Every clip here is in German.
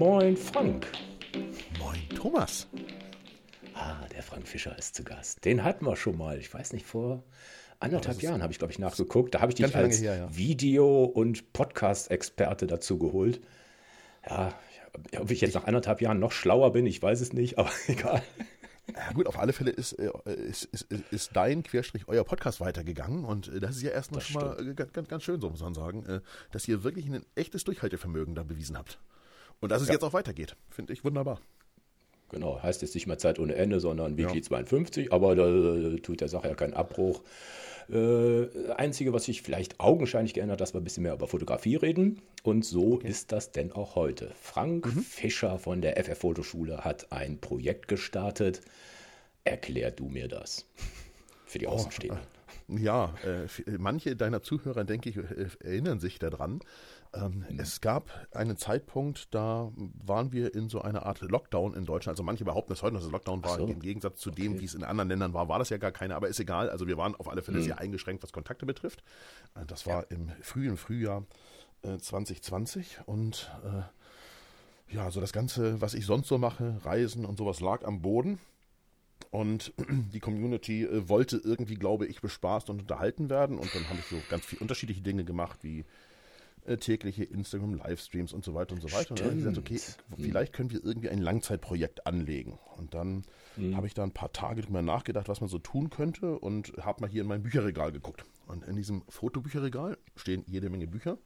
Moin Frank. Moin Thomas. Ah, der Frank Fischer ist zu Gast. Den hatten wir schon mal. Ich weiß nicht, vor anderthalb Jahren habe ich, glaube ich, nachgeguckt. Da habe ich dich als her, ja. Video- und Podcast-Experte dazu geholt. Ja, ob ich jetzt nach anderthalb Jahren noch schlauer bin, ich weiß es nicht, aber egal. Ja gut, auf alle Fälle ist, äh, ist, ist, ist dein Querstrich euer Podcast weitergegangen und äh, das ist ja erstmal schon mal ganz, ganz, ganz schön, so muss man sagen, äh, dass ihr wirklich ein echtes Durchhaltevermögen da bewiesen habt. Und dass es ja. jetzt auch weitergeht, finde ich wunderbar. Genau, heißt jetzt nicht mehr Zeit ohne Ende, sondern Weekly ja. 52, aber da tut der Sache ja keinen Abbruch. Äh, Einzige, was sich vielleicht augenscheinlich geändert hat, dass wir ein bisschen mehr über Fotografie reden. Und so okay. ist das denn auch heute. Frank mhm. Fischer von der FF Fotoschule hat ein Projekt gestartet. Erklär du mir das für die oh, Außenstehenden. Äh, ja, äh, manche deiner Zuhörer, denke ich, äh, erinnern sich daran. Ähm, mhm. Es gab einen Zeitpunkt, da waren wir in so einer Art Lockdown in Deutschland. Also manche behaupten es heute, dass es Lockdown war. So. Im Gegensatz zu okay. dem, wie es in anderen Ländern war, war das ja gar keine. Aber ist egal. Also wir waren auf alle Fälle mhm. sehr eingeschränkt, was Kontakte betrifft. Äh, das war ja. im frühen Frühjahr äh, 2020 und äh, ja, so das Ganze, was ich sonst so mache, Reisen und sowas, lag am Boden. Und die Community äh, wollte irgendwie, glaube ich, bespaßt und unterhalten werden. Und dann habe ich so ganz viele unterschiedliche Dinge gemacht, wie äh, tägliche Instagram-Livestreams und so weiter und so weiter. Stimmt. Und dann habe ich gesagt, okay, vielleicht können wir irgendwie ein Langzeitprojekt anlegen. Und dann mhm. habe ich da ein paar Tage drüber nachgedacht, was man so tun könnte und habe mal hier in mein Bücherregal geguckt. Und in diesem Fotobücherregal stehen jede Menge Bücher.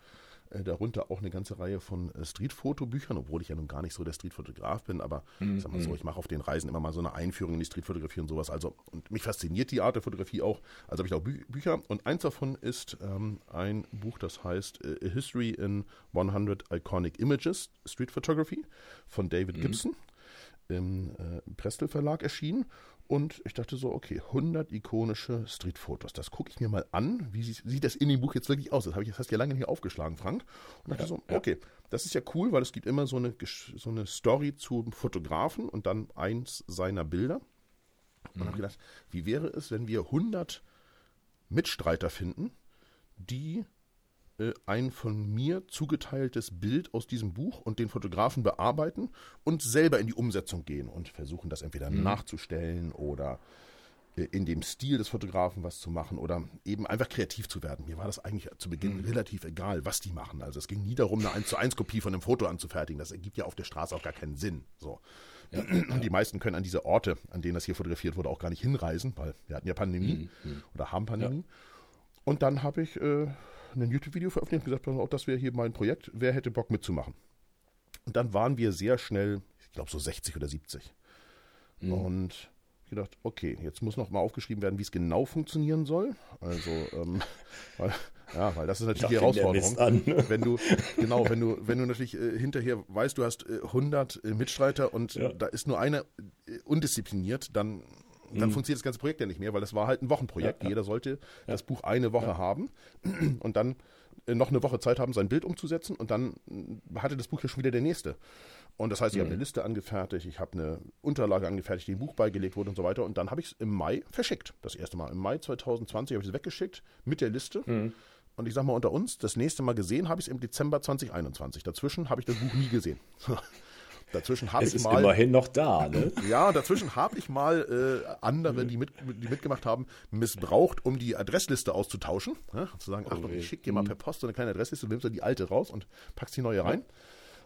Äh, darunter auch eine ganze Reihe von äh, Streetfotobüchern, obwohl ich ja nun gar nicht so der Streetfotograf bin, aber mhm. sag mal so, ich mache auf den Reisen immer mal so eine Einführung in die Streetfotografie und sowas. Also, und mich fasziniert die Art der Fotografie auch. Also habe ich auch Bü Bücher und eins davon ist ähm, ein Buch, das heißt äh, A History in 100 Iconic Images, Street Photography von David mhm. Gibson im äh, Prestel Verlag erschienen. Und ich dachte so, okay, 100 ikonische Streetfotos. Das gucke ich mir mal an. Wie sieht, das in dem Buch jetzt wirklich aus? Das habe ich das hast ja lange nicht aufgeschlagen, Frank. Und dachte ja, so, okay, das ist ja cool, weil es gibt immer so eine, so eine Story zum Fotografen und dann eins seiner Bilder. Und mhm. habe gedacht, wie wäre es, wenn wir 100 Mitstreiter finden, die äh, ein von mir zugeteiltes Bild aus diesem Buch und den Fotografen bearbeiten und selber in die Umsetzung gehen und versuchen, das entweder mhm. nachzustellen oder äh, in dem Stil des Fotografen was zu machen oder eben einfach kreativ zu werden. Mir war das eigentlich zu Beginn mhm. relativ egal, was die machen. Also es ging nie darum, eine 1 zu 1 Kopie von einem Foto anzufertigen. Das ergibt ja auf der Straße auch gar keinen Sinn. So. Ja, und die meisten können an diese Orte, an denen das hier fotografiert wurde, auch gar nicht hinreisen, weil wir hatten ja Pandemie mhm. mhm. oder haben Pandemie. Ja. Und dann habe ich äh, ein YouTube-Video veröffentlicht und gesagt, auch das wäre hier mein Projekt, wer hätte Bock mitzumachen? Und dann waren wir sehr schnell, ich glaube so 60 oder 70. Mhm. Und ich gedacht, okay, jetzt muss noch mal aufgeschrieben werden, wie es genau funktionieren soll. Also, ähm, weil, ja, weil das ist natürlich die Herausforderung. Wenn du, genau, wenn du, wenn du natürlich äh, hinterher weißt, du hast äh, 100 äh, Mitstreiter und ja. da ist nur einer äh, undiszipliniert, dann dann mhm. funktioniert das ganze Projekt ja nicht mehr, weil das war halt ein Wochenprojekt. Ja, ja. Jeder sollte ja. das Buch eine Woche haben und dann äh, noch eine Woche Zeit haben, sein Bild umzusetzen und dann äh, hatte das Buch ja schon wieder der nächste. Und das heißt, ich mhm. habe eine Liste angefertigt, ich habe eine Unterlage angefertigt, die im Buch beigelegt wurde und so weiter. Und dann habe ich es im Mai verschickt. Das erste Mal. Im Mai 2020 habe ich es weggeschickt mit der Liste. Mhm. Und ich sage mal unter uns, das nächste Mal gesehen habe ich es im Dezember 2021. Dazwischen habe ich das Buch nie gesehen. Dazwischen habe ich ist mal. immerhin noch da, ne? Ja, dazwischen habe ich mal äh, andere, die, mit, die mitgemacht haben, missbraucht, um die Adressliste auszutauschen. Ne? Zu sagen, ach, ich schicke dir mal mhm. per Post so eine kleine Adressliste, du nimmst dann die alte raus und packst die neue rein.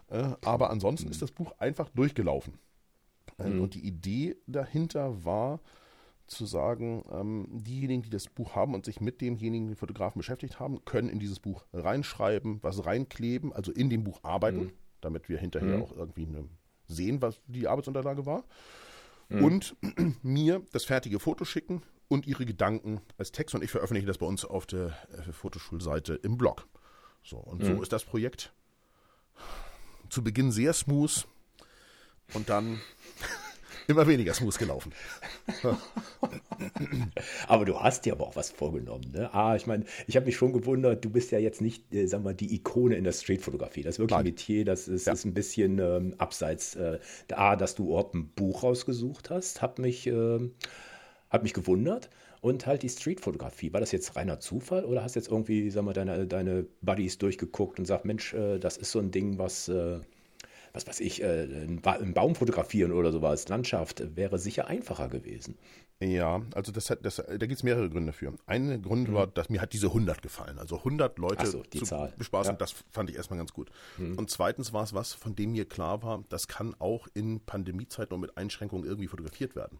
Äh, aber ansonsten mhm. ist das Buch einfach durchgelaufen. Äh, mhm. Und die Idee dahinter war, zu sagen, ähm, diejenigen, die das Buch haben und sich mit demjenigen, den Fotografen beschäftigt haben, können in dieses Buch reinschreiben, was reinkleben, also in dem Buch arbeiten, mhm. damit wir hinterher mhm. auch irgendwie eine sehen, was die Arbeitsunterlage war. Mhm. Und mir das fertige Foto schicken und ihre Gedanken als Text. Und ich veröffentliche das bei uns auf der äh, Fotoschulseite im Blog. So, und mhm. so ist das Projekt zu Beginn sehr smooth und dann immer weniger smooth gelaufen. aber du hast dir aber auch was vorgenommen. Ne? Ah, ich meine, ich habe mich schon gewundert, du bist ja jetzt nicht, äh, sag mal, die Ikone in der Streetfotografie. Das ist wirklich Nein. ein Metier, das ist, ja. ist ein bisschen ähm, abseits. Äh, A, dass du überhaupt ein Buch rausgesucht hast, hat mich, äh, hat mich gewundert. Und halt die Streetfotografie. War das jetzt reiner Zufall oder hast jetzt irgendwie, sag mal, deine, deine Buddies durchgeguckt und sagst, Mensch, äh, das ist so ein Ding, was äh, was weiß ich, äh, einen Baum fotografieren oder sowas, Landschaft, wäre sicher einfacher gewesen. Ja, also das hat, das, da gibt es mehrere Gründe für. Ein Grund mhm. war, dass mir hat diese 100 gefallen. Also 100 Leute so, zu Zahl. bespaßen, ja. das fand ich erstmal ganz gut. Mhm. Und zweitens war es was, von dem mir klar war, das kann auch in Pandemiezeiten und mit Einschränkungen irgendwie fotografiert werden.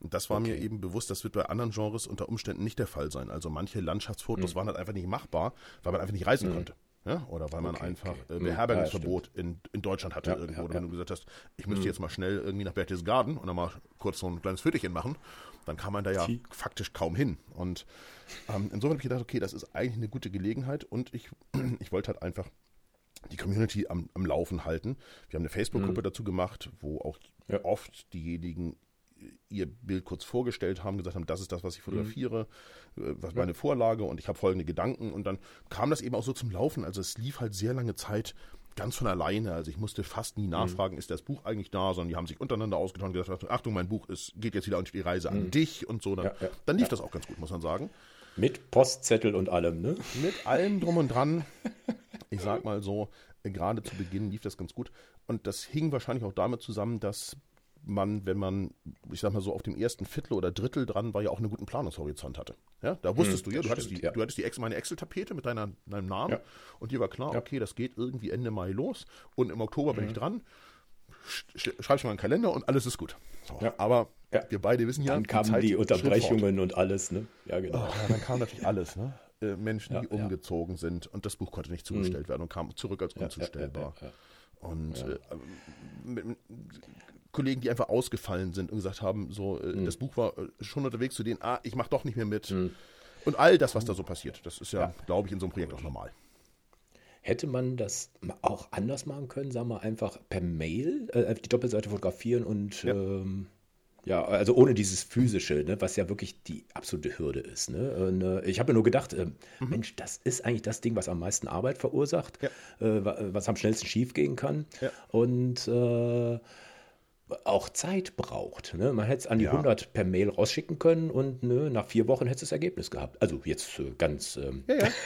Und das war okay. mir eben bewusst, das wird bei anderen Genres unter Umständen nicht der Fall sein. Also manche Landschaftsfotos mhm. waren halt einfach nicht machbar, weil man einfach nicht reisen mhm. konnte. Ja, oder weil man okay, einfach okay. äh, Beherbergungsverbot ja, in, in Deutschland hatte ja, irgendwo. Oder wenn du gesagt hast, ich müsste mhm. jetzt mal schnell irgendwie nach Berchtesgaden und dann mal kurz so ein kleines Fötterchen machen, dann kam man da ja Sie. faktisch kaum hin. Und ähm, insofern habe ich gedacht, okay, das ist eigentlich eine gute Gelegenheit und ich, ich wollte halt einfach die Community am, am Laufen halten. Wir haben eine Facebook-Gruppe mhm. dazu gemacht, wo auch oft diejenigen ihr Bild kurz vorgestellt haben, gesagt haben, das ist das, was ich fotografiere, mhm. was meine Vorlage und ich habe folgende Gedanken und dann kam das eben auch so zum Laufen. Also es lief halt sehr lange Zeit ganz von alleine. Also ich musste fast nie nachfragen, mhm. ist das Buch eigentlich da, sondern die haben sich untereinander ausgetauscht und gesagt, Achtung, mein Buch ist, geht jetzt wieder auf die Reise an mhm. dich und so. Dann, ja, ja, dann lief ja. das auch ganz gut, muss man sagen. Mit Postzettel und allem, ne? Mit allem drum und dran. Ich sag mal so, gerade zu Beginn lief das ganz gut. Und das hing wahrscheinlich auch damit zusammen, dass man, wenn man, ich sag mal so, auf dem ersten Viertel oder Drittel dran war, ja auch einen guten Planungshorizont hatte. Ja, da wusstest hm, du ja, du stimmt, hattest die, ja. du hattest die Ex, meine Excel-Tapete mit deiner, deinem Namen ja. und dir war klar, ja. okay, das geht irgendwie Ende Mai los und im Oktober mhm. bin ich mhm. dran. Schreibe ich mal einen Kalender und alles ist gut. So, aber wir beide wissen ja, dann kamen die, Unterbrechungen und alles, ne? Ja, genau. Oh, dann kam natürlich alles, ne? Äh, Menschen, die umgezogen sind und das Buch konnte nicht zugestellt mhm. werden und kam zurück als unzustellbar. Und äh, Kollegen, die einfach ausgefallen sind und gesagt haben, so, äh, mhm. das Buch war äh, schon unterwegs zu denen, ah, ich mache doch nicht mehr mit. Mhm. Und all das, was da so passiert, das ist ja, ja. glaube ich, in so einem Projekt auch normal. Hätte man das auch anders machen können, sagen wir einfach per Mail äh, die Doppelseite fotografieren und ja. Ähm, ja, also ohne dieses physische, ne, was ja wirklich die absolute Hürde ist. Ne? Und, äh, ich habe mir nur gedacht, äh, mhm. Mensch, das ist eigentlich das Ding, was am meisten Arbeit verursacht, ja. äh, was am schnellsten schiefgehen kann. Ja. Und äh, auch Zeit braucht. Ne? Man hätte es an die ja. 100 per Mail rausschicken können und ne, nach vier Wochen hätte es das Ergebnis gehabt. Also jetzt äh, ganz. Ähm, ja, ja.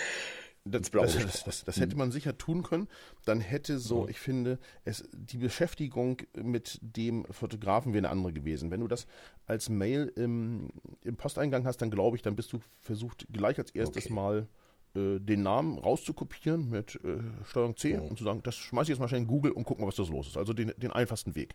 Das, das, das, das, hätte man sicher tun können. Dann hätte so, ich finde, es, die Beschäftigung mit dem Fotografen wäre eine andere gewesen. Wenn du das als Mail im, im Posteingang hast, dann glaube ich, dann bist du versucht, gleich als erstes okay. mal äh, den Namen rauszukopieren mit äh, Steuerung C oh. und zu sagen, das schmeiße ich jetzt mal schnell in Google und guck mal, was das los ist. Also den, den einfachsten Weg.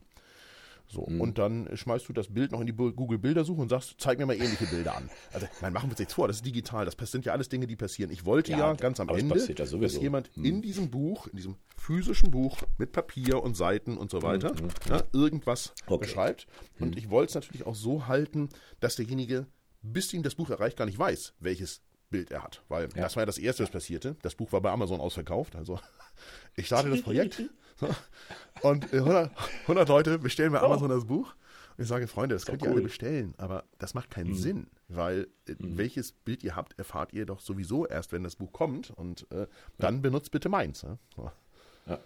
So, mhm. und dann schmeißt du das Bild noch in die Google-Bildersuche und sagst, zeig mir mal ähnliche Bilder an. Also, nein, machen wir uns nichts vor, das ist digital, das sind ja alles Dinge, die passieren. Ich wollte ja, ja ganz am Ende, dass jemand mhm. in diesem Buch, in diesem physischen Buch mit Papier und Seiten und so mhm, weiter, mhm. ja, irgendwas okay. beschreibt. Und mhm. ich wollte es natürlich auch so halten, dass derjenige, bis ihm das Buch erreicht, gar nicht weiß, welches Bild er hat. Weil ja. das war ja das Erste, was passierte. Das Buch war bei Amazon ausverkauft. Also ich starte das Projekt und 100, 100 Leute bestellen bei Amazon oh. das Buch. Und ich sage, Freunde, das könnt cool. ihr alle bestellen, aber das macht keinen mhm. Sinn, weil äh, mhm. welches Bild ihr habt, erfahrt ihr doch sowieso erst, wenn das Buch kommt. Und äh, dann ja. benutzt bitte meins. Ne? So. Ja.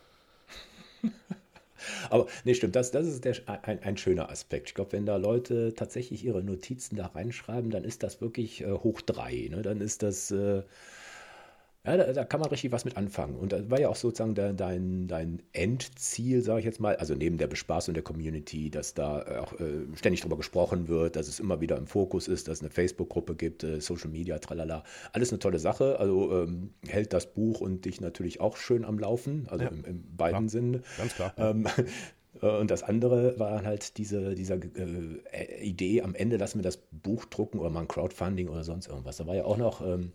Aber nee, stimmt, das, das ist der, ein, ein schöner Aspekt. Ich glaube, wenn da Leute tatsächlich ihre Notizen da reinschreiben, dann ist das wirklich äh, hoch drei. Ne? Dann ist das, äh, ja, da, da, kann man richtig was mit anfangen. Und das war ja auch sozusagen de, dein, dein Endziel, sage ich jetzt mal, also neben der Bespaßung der Community, dass da auch äh, ständig drüber gesprochen wird, dass es immer wieder im Fokus ist, dass es eine Facebook-Gruppe gibt, äh, Social Media, tralala. Alles eine tolle Sache. Also ähm, hält das Buch und dich natürlich auch schön am Laufen, also ja, im, im beiden Sinne. Ganz klar. Ähm, äh, und das andere war halt diese dieser äh, Idee, am Ende lassen wir das Buch drucken oder mal ein Crowdfunding oder sonst irgendwas. Da war ja auch noch ähm,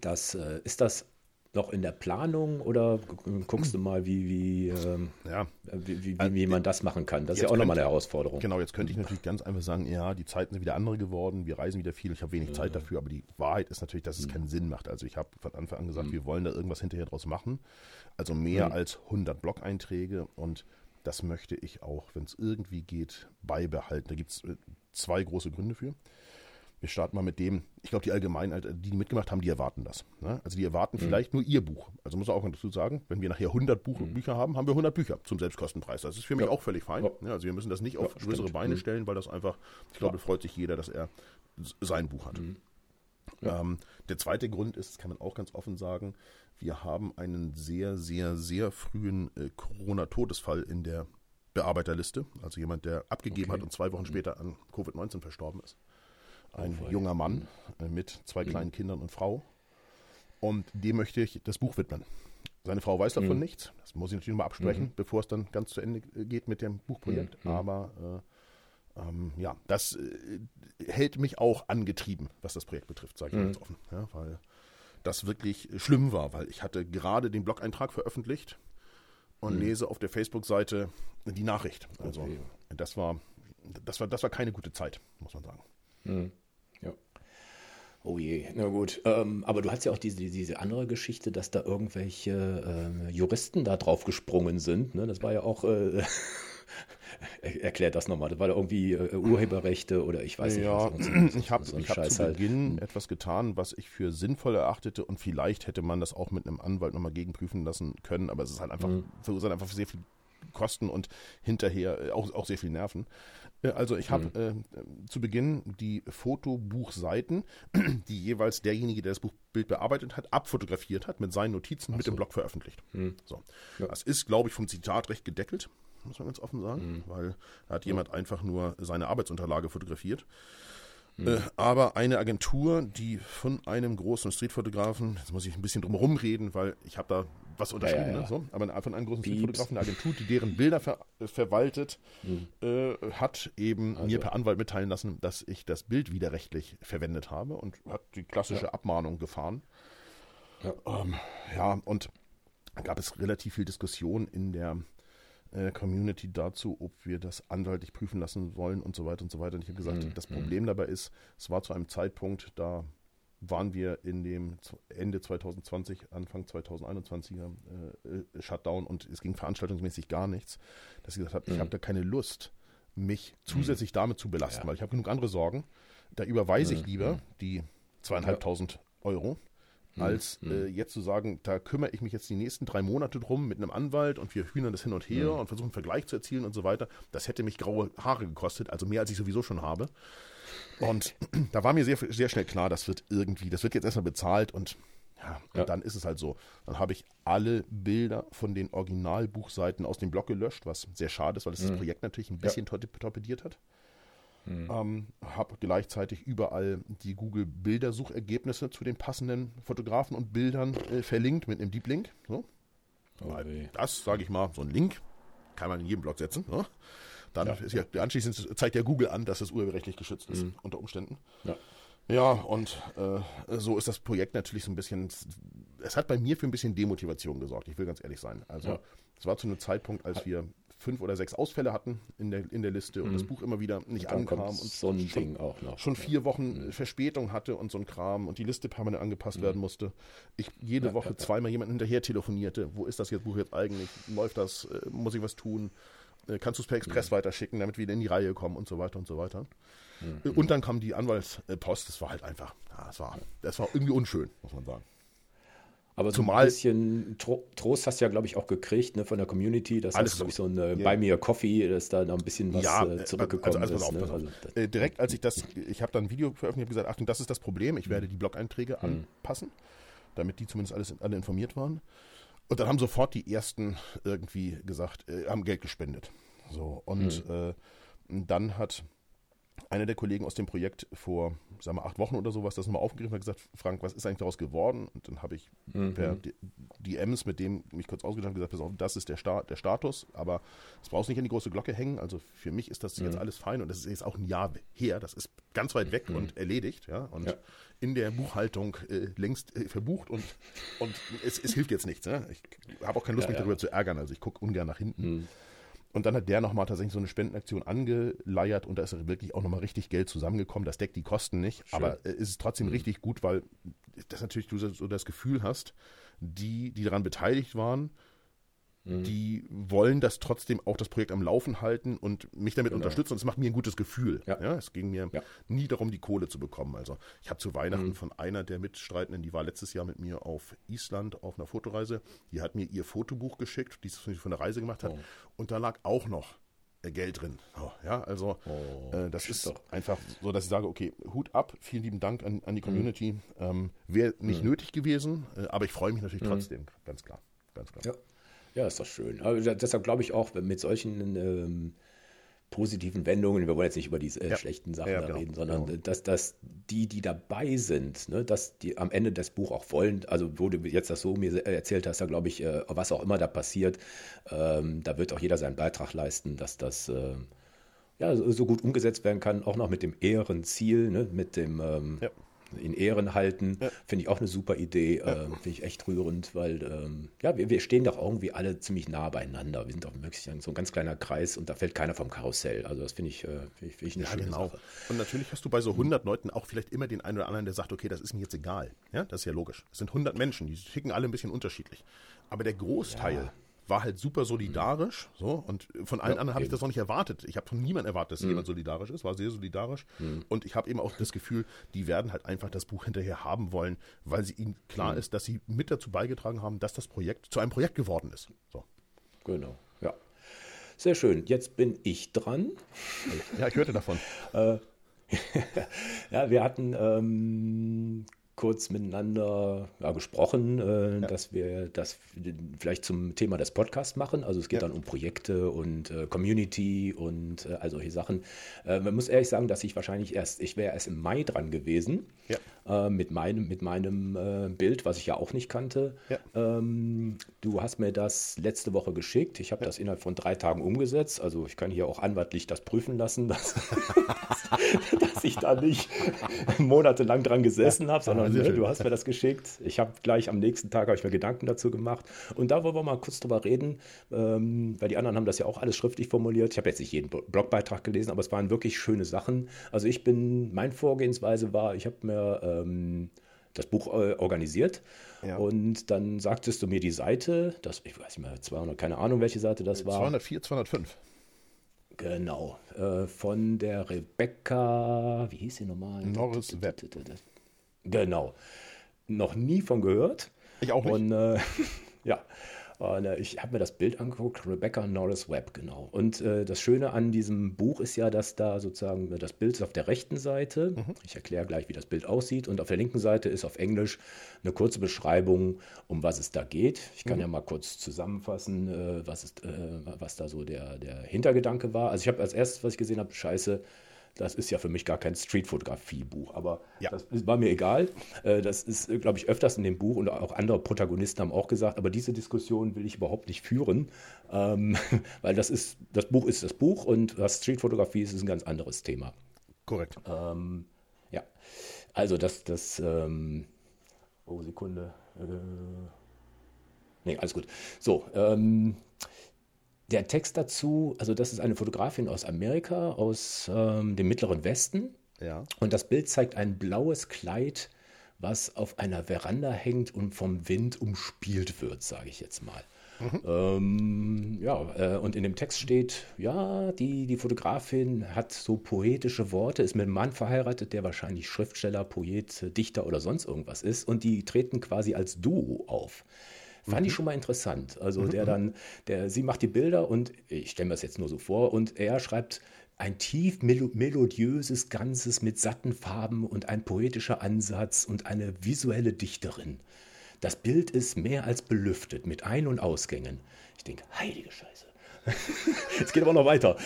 das, äh, ist das noch in der Planung oder guckst du mal, wie, wie, ähm, ja. wie, wie, wie, wie, man das machen kann? Das ist ja auch nochmal eine Herausforderung. Genau, jetzt könnte ich natürlich ganz einfach sagen, ja, die Zeiten sind wieder andere geworden, wir reisen wieder viel, ich habe wenig ja. Zeit dafür, aber die Wahrheit ist natürlich, dass es mhm. keinen Sinn macht. Also ich habe von Anfang an gesagt, mhm. wir wollen da irgendwas hinterher draus machen. Also mehr mhm. als 100 Blog-Einträge und das möchte ich auch, wenn es irgendwie geht, beibehalten. Da gibt es äh, zwei große Gründe für wir starten mal mit dem, ich glaube, die Allgemeinheit, die, die mitgemacht haben, die erwarten das. Ne? Also die erwarten mhm. vielleicht nur ihr Buch. Also muss man auch dazu sagen, wenn wir nachher 100 Buch, mhm. Bücher haben, haben wir 100 Bücher zum Selbstkostenpreis. Das ist für mich ja. auch völlig fein. Ja. Ja, also wir müssen das nicht auf größere Beine mhm. stellen, weil das einfach, ich glaube, freut sich jeder, dass er sein Buch hat. Mhm. Ja. Ähm, der zweite Grund ist, das kann man auch ganz offen sagen, wir haben einen sehr, sehr, sehr frühen äh, Corona-Todesfall in der Bearbeiterliste. Also jemand, der abgegeben okay. hat und zwei Wochen mhm. später an Covid-19 verstorben ist. Ein oh, junger Mann äh, mit zwei mhm. kleinen Kindern und Frau. Und dem möchte ich das Buch widmen. Seine Frau weiß davon mhm. nichts. Das muss ich natürlich mal absprechen, mhm. bevor es dann ganz zu Ende geht mit dem Buchprojekt. Mhm. Aber äh, ähm, ja, das äh, hält mich auch angetrieben, was das Projekt betrifft, sage ich mhm. ganz offen. Ja, weil das wirklich schlimm war, weil ich hatte gerade den Blog-Eintrag veröffentlicht und mhm. lese auf der Facebook-Seite die Nachricht. Also okay. das war, das war, das war keine gute Zeit, muss man sagen. Mhm. Ja. Oh je, na gut. Ähm, aber du hast ja auch diese, diese andere Geschichte, dass da irgendwelche äh, Juristen da drauf gesprungen sind. Ne? Das war ja auch äh, Erklärt das nochmal. Das war da irgendwie äh, Urheberrechte oder ich weiß nicht. Ja, was, so, ich habe so hab zu halt. Beginn halt. etwas getan, was ich für sinnvoll erachtete und vielleicht hätte man das auch mit einem Anwalt nochmal gegenprüfen lassen können, aber es ist halt einfach, mhm. verursacht einfach sehr viel Kosten und hinterher äh, auch, auch sehr viel Nerven. Äh, also ich habe mhm. äh, zu Beginn die Fotobuchseiten, die jeweils derjenige, der das Buchbild bearbeitet hat, abfotografiert hat, mit seinen Notizen so. mit dem Blog veröffentlicht. Mhm. So. Ja. Das ist, glaube ich, vom Zitatrecht gedeckelt muss man ganz offen sagen, mhm. weil da hat jemand einfach nur seine Arbeitsunterlage fotografiert. Mhm. Äh, aber eine Agentur, die von einem großen Streetfotografen, jetzt muss ich ein bisschen drum reden, weil ich habe da was unterschrieben, ja, ja, ja. Ne, so, aber von einem großen Pieps. Streetfotografen, eine Agentur, die deren Bilder ver verwaltet, mhm. äh, hat eben also. mir per Anwalt mitteilen lassen, dass ich das Bild widerrechtlich verwendet habe und hat die klassische Abmahnung gefahren. Ähm, ja, und da gab es relativ viel Diskussion in der äh, Community dazu, ob wir das anwaltlich prüfen lassen wollen und so weiter und so weiter. Und ich habe gesagt, mhm. das Problem dabei ist, es war zu einem Zeitpunkt, da waren wir in dem Ende 2020, Anfang 2021er äh, äh, Shutdown und es ging veranstaltungsmäßig gar nichts, dass ich gesagt habe, mhm. ich habe da keine Lust, mich zusätzlich mhm. damit zu belasten, ja. weil ich habe genug andere Sorgen. Da überweise ich mhm. lieber mhm. die zweieinhalbtausend ja. Euro als hm. Äh, jetzt zu sagen, da kümmere ich mich jetzt die nächsten drei Monate drum mit einem Anwalt und wir hühnern das hin und her hm. und versuchen einen Vergleich zu erzielen und so weiter. Das hätte mich graue Haare gekostet, also mehr als ich sowieso schon habe. Und da war mir sehr, sehr schnell klar, das wird irgendwie, das wird jetzt erstmal bezahlt und ja, ja. dann ist es halt so. Dann habe ich alle Bilder von den Originalbuchseiten aus dem Blog gelöscht, was sehr schade ist, weil es mhm. das Projekt natürlich ein bisschen ja. torpediert hat. Mhm. Ähm, habe gleichzeitig überall die Google-Bildersuchergebnisse zu den passenden Fotografen und Bildern äh, verlinkt mit einem Deep Link. So. Oh, das, sage ich mal, so ein Link kann man in jedem Blog setzen. Ne? Dann ja. ist ja, anschließend zeigt ja Google an, dass das urheberrechtlich geschützt ist, mhm. unter Umständen. Ja. Ja, und äh, so ist das Projekt natürlich so ein bisschen, es hat bei mir für ein bisschen Demotivation gesorgt, ich will ganz ehrlich sein. Also, ja. es war zu einem Zeitpunkt, als wir fünf oder sechs Ausfälle hatten in der, in der Liste und das mhm. Buch immer wieder nicht ankam und so ein schon, Ding auch noch. schon vier Wochen mhm. Verspätung hatte und so ein Kram und die Liste permanent angepasst mhm. werden musste. Ich jede ja, Woche ja, zweimal jemanden hinterher telefonierte. Wo ist das jetzt Buch jetzt eigentlich? Läuft das? Äh, muss ich was tun? Äh, kannst du es per Express mhm. weiterschicken, damit wir in die Reihe kommen und so weiter und so weiter. Mhm. Und dann kam die Anwaltspost. Das war halt einfach, ja, das war, das war irgendwie unschön, muss man sagen. Aber so Zumal, ein bisschen Trost hast du ja, glaube ich, auch gekriegt ne, von der Community. Das ist, glaube ich, so ein äh, yeah. Buy Me a Coffee, dass da noch ein bisschen was ja, äh, zurückgekommen also, also, ist. Ne? Also, äh, direkt als ich das, ich habe dann ein Video veröffentlicht und gesagt, Achtung, das ist das Problem. Ich werde die Blog-Einträge mhm. anpassen, damit die zumindest alles, alle informiert waren. Und dann haben sofort die ersten irgendwie gesagt, äh, haben Geld gespendet. So, und mhm. äh, dann hat einer der Kollegen aus dem Projekt vor, sagen wir, acht Wochen oder sowas das nochmal aufgegriffen und hat gesagt, Frank, was ist eigentlich daraus geworden? Und dann habe ich mhm. per DMs mit dem mich kurz ausgetauscht und gesagt, pass auf, das ist der, Sta der Status, aber es brauchst nicht an die große Glocke hängen. Also für mich ist das mhm. jetzt alles fein und das ist jetzt auch ein Jahr her. Das ist ganz weit weg mhm. und erledigt, ja. Und ja. in der Buchhaltung äh, längst äh, verbucht und, und es, es hilft jetzt nichts. Ne? Ich habe auch keine Lust, ja, mich ja. darüber zu ärgern. Also ich gucke ungern nach hinten. Und dann hat der nochmal tatsächlich so eine Spendenaktion angeleiert und da ist wirklich auch nochmal richtig Geld zusammengekommen. Das deckt die Kosten nicht, Schön. aber äh, es ist trotzdem mhm. richtig gut, weil das natürlich du so das Gefühl hast, die, die daran beteiligt waren, Mhm. Die wollen das trotzdem auch das Projekt am Laufen halten und mich damit genau. unterstützen. Und es macht mir ein gutes Gefühl. Ja. ja es ging mir ja. nie darum, die Kohle zu bekommen. Also ich habe zu Weihnachten mhm. von einer der Mitstreitenden, die war letztes Jahr mit mir auf Island auf einer Fotoreise, die hat mir ihr Fotobuch geschickt, die sie von der Reise gemacht hat. Oh. Und da lag auch noch äh, Geld drin. Oh, ja, also oh, äh, das ist doch. einfach so, dass ich sage, okay, Hut ab, vielen lieben Dank an, an die mhm. Community. Mhm. Ähm, Wäre nicht mhm. nötig gewesen, äh, aber ich freue mich natürlich mhm. trotzdem, ganz klar. Ganz klar. Ja. Ja, ist doch schön. Aber deshalb glaube ich auch, mit solchen ähm, positiven Wendungen, wir wollen jetzt nicht über diese äh, ja. schlechten Sachen ja, genau. reden, sondern genau. dass, dass die, die dabei sind, ne, dass die am Ende das Buch auch wollen, also wo du jetzt das so mir erzählt hast, da glaube ich, äh, was auch immer da passiert, ähm, da wird auch jeder seinen Beitrag leisten, dass das äh, ja, so, so, gut umgesetzt werden kann, auch noch mit dem Ehrenziel, ne, mit dem ähm, ja in Ehren halten. Ja. Finde ich auch eine super Idee. Ja. Ähm, Finde ich echt rührend, weil ähm, ja, wir, wir, stehen doch irgendwie alle ziemlich nah beieinander. Wir sind doch wirklich so ein ganz kleiner Kreis und da fällt keiner vom Karussell. Also das finde ich, äh, find ich, find ich eine ja, schöne genau. Sache. Und natürlich hast du bei so 100 Leuten auch vielleicht immer den einen oder anderen, der sagt, okay, das ist mir jetzt egal. Ja, das ist ja logisch. Es sind 100 Menschen, die schicken alle ein bisschen unterschiedlich. Aber der Großteil war halt super solidarisch. So, und von allen ja, anderen habe ich das noch nicht erwartet. Ich habe von niemandem erwartet, dass mhm. jemand solidarisch ist, war sehr solidarisch. Mhm. Und ich habe eben auch das Gefühl, die werden halt einfach das Buch hinterher haben wollen, weil sie ihnen klar mhm. ist, dass sie mit dazu beigetragen haben, dass das Projekt zu einem Projekt geworden ist. So. Genau, ja. Sehr schön. Jetzt bin ich dran. Ja, ich hörte davon. Äh, ja, wir hatten ähm, kurz miteinander ja, gesprochen, äh, ja. dass wir das vielleicht zum Thema des Podcasts machen. Also es geht ja. dann um Projekte und äh, Community und äh, all solche Sachen. Äh, man muss ehrlich sagen, dass ich wahrscheinlich erst, ich wäre erst im Mai dran gewesen äh, mit meinem, mit meinem äh, Bild, was ich ja auch nicht kannte. Ähm, du hast mir das letzte Woche geschickt. Ich habe das innerhalb von drei Tagen umgesetzt. Also ich kann hier auch anwaltlich das prüfen lassen, dass, dass ich da nicht monatelang dran gesessen habe, sondern ne, du hast mir das geschickt. Ich habe gleich am nächsten Tag ich mir Gedanken dazu gemacht. Und da wollen wir mal kurz drüber reden, ähm, weil die anderen haben das ja auch alles schriftlich formuliert. Ich habe jetzt nicht jeden Blogbeitrag gelesen, aber es waren wirklich schöne Sachen. Also ich bin, mein Vorgehensweise war, ich habe mir ähm, das Buch äh, organisiert. Ja. Und dann sagtest du mir die Seite, das, ich weiß nicht mehr, 200, keine Ahnung, welche Seite das war. 204, 205. Genau, äh, von der Rebecca, wie hieß sie nochmal? Norris Webb. Genau. Noch nie von gehört. Ich auch nicht. Und äh, ja, und, äh, ich habe mir das Bild angeguckt, Rebecca Norris Webb, genau. Und äh, das Schöne an diesem Buch ist ja, dass da sozusagen das Bild ist auf der rechten Seite. Mhm. Ich erkläre gleich, wie das Bild aussieht. Und auf der linken Seite ist auf Englisch eine kurze Beschreibung, um was es da geht. Ich kann mhm. ja mal kurz zusammenfassen, äh, was, ist, äh, was da so der, der Hintergedanke war. Also ich habe als erstes, was ich gesehen habe, scheiße, das ist ja für mich gar kein Streetfotografie-Buch, aber ja. das war mir egal. Äh, das ist, glaube ich, öfters in dem Buch und auch andere Protagonisten haben auch gesagt, aber diese Diskussion will ich überhaupt nicht führen, ähm, weil das ist, das Buch ist das Buch und was Streetfotografie ist, ist ein ganz anderes Thema. Korrekt. Ähm, ja, also das, das, ähm, oh, Sekunde. Äh, nee, alles gut. So, ähm, der Text dazu, also das ist eine Fotografin aus Amerika, aus ähm, dem Mittleren Westen. Ja. Und das Bild zeigt ein blaues Kleid, was auf einer Veranda hängt und vom Wind umspielt wird, sage ich jetzt mal. Mhm. Ähm, ja, äh, und in dem Text steht, ja, die, die Fotografin hat so poetische Worte, ist mit einem Mann verheiratet, der wahrscheinlich Schriftsteller, Poet, Dichter oder sonst irgendwas ist. Und die treten quasi als Duo auf. Fand mhm. ich schon mal interessant. Also mhm. der mhm. dann, der, sie macht die Bilder und ich stelle mir das jetzt nur so vor und er schreibt ein tief melodiöses Ganzes mit satten Farben und ein poetischer Ansatz und eine visuelle Dichterin. Das Bild ist mehr als belüftet mit Ein- und Ausgängen. Ich denke, heilige Scheiße. Es geht aber noch weiter.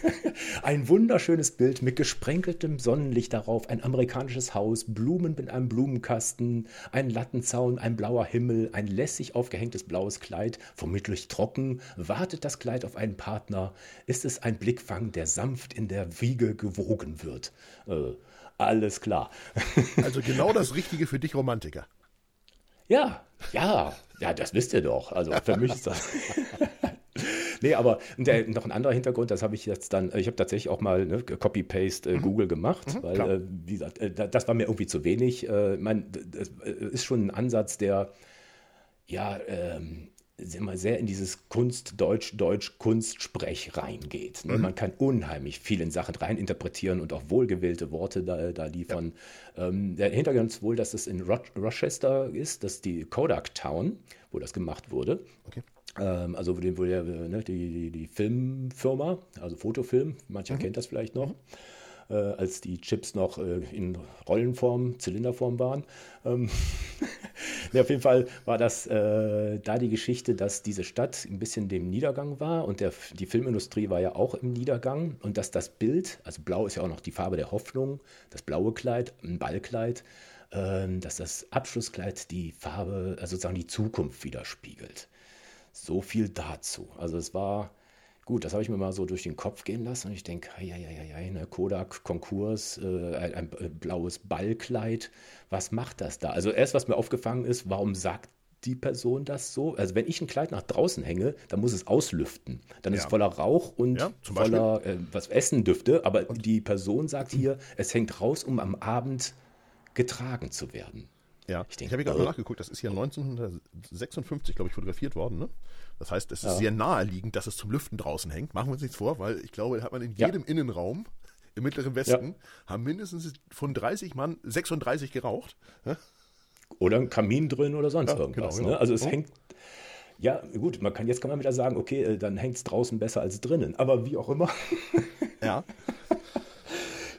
Ein wunderschönes Bild mit gesprenkeltem Sonnenlicht darauf, ein amerikanisches Haus, Blumen mit einem Blumenkasten, ein Lattenzaun, ein blauer Himmel, ein lässig aufgehängtes blaues Kleid, vermutlich trocken. Wartet das Kleid auf einen Partner? Ist es ein Blickfang, der sanft in der Wiege gewogen wird? Äh, alles klar. Also genau das Richtige für dich Romantiker. Ja, ja, ja, das wisst ihr doch. Also für mich ist das. Nee, aber der, noch ein anderer Hintergrund, das habe ich jetzt dann, ich habe tatsächlich auch mal ne, Copy-Paste äh, mhm. Google gemacht, mhm, weil, äh, wie gesagt, äh, das war mir irgendwie zu wenig. Äh, mein, das äh, ist schon ein Ansatz, der, ja, ähm, immer sehr in dieses Kunst-Deutsch-Deutsch-Kunstsprech reingeht. Ne? Mhm. Man kann unheimlich viel in Sachen reininterpretieren und auch wohlgewählte Worte da, da liefern. Ja. Ähm, der Hintergrund ist wohl, dass es in Ro Rochester ist, dass die Kodak Town, wo das gemacht wurde. Okay. Ähm, also der, ne, die, die, die, Filmfirma, also Fotofilm, mancher mhm. kennt das vielleicht noch. Äh, als die Chips noch äh, in Rollenform, Zylinderform waren. Ähm ja, auf jeden Fall war das äh, da die Geschichte, dass diese Stadt ein bisschen dem Niedergang war und der, die Filmindustrie war ja auch im Niedergang und dass das Bild, also blau ist ja auch noch die Farbe der Hoffnung, das blaue Kleid, ein Ballkleid, ähm, dass das Abschlusskleid die Farbe, also sozusagen die Zukunft widerspiegelt. So viel dazu. Also es war Gut, das habe ich mir mal so durch den Kopf gehen lassen und ich denke, ja, ja, ja, ja, ne, Kodak, Konkurs, äh, ein, ein, äh, blaues Ballkleid, was macht das da? Also erst, was mir aufgefangen ist, warum sagt die Person das so? Also wenn ich ein Kleid nach draußen hänge, dann muss es auslüften. Dann ja. ist es voller Rauch und ja, voller äh, was Essen dürfte, aber und? die Person sagt hier, es hängt raus, um am Abend getragen zu werden. Ja, ich, ich habe gerade äh, nachgeguckt, das ist hier 1956, glaube ich, fotografiert worden. Ne? Das heißt, es ist ja. sehr naheliegend, dass es zum Lüften draußen hängt. Machen wir uns nichts vor, weil ich glaube, da hat man in jedem ja. Innenraum im Mittleren Westen, ja. haben mindestens von 30 Mann 36 geraucht. Oder ein Kamin drin oder sonst irgendwas. Genau, genau. Ne? Also es oh. hängt ja, gut, man kann jetzt kann man wieder sagen, okay, äh, dann hängt es draußen besser als drinnen. Aber wie auch immer. Ja.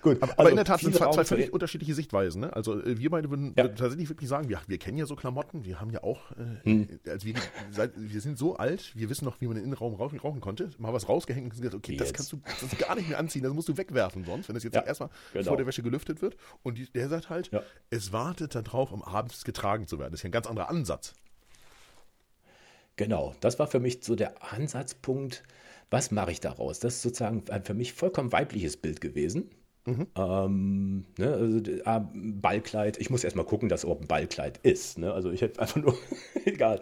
Gut, aber, also in der Tat sind zwei, zwei völlig unterschiedliche Sichtweisen. Ne? Also äh, wir beide würden ja. tatsächlich wirklich sagen, wir, wir kennen ja so Klamotten, wir haben ja auch, äh, hm. also wir, seit, wir sind so alt, wir wissen noch, wie man im Innenraum rauchen, rauchen konnte, mal was rausgehängt und gesagt, okay, das kannst, du, das gar nicht mehr anziehen, das musst du wegwerfen sonst, wenn das jetzt ja, erstmal genau. vor der Wäsche gelüftet wird. Und die, der sagt halt, ja. es wartet darauf, um abends getragen zu werden. Das ist ja ein ganz anderer Ansatz. Genau, das war für mich so der Ansatzpunkt, was mache ich daraus? Das ist sozusagen ein für mich vollkommen weibliches Bild gewesen. Mhm. Ähm, ne, also, ah, Ballkleid, ich muss erstmal gucken, dass es überhaupt ein Ballkleid ist. Ne? Also ich hätte einfach nur, egal.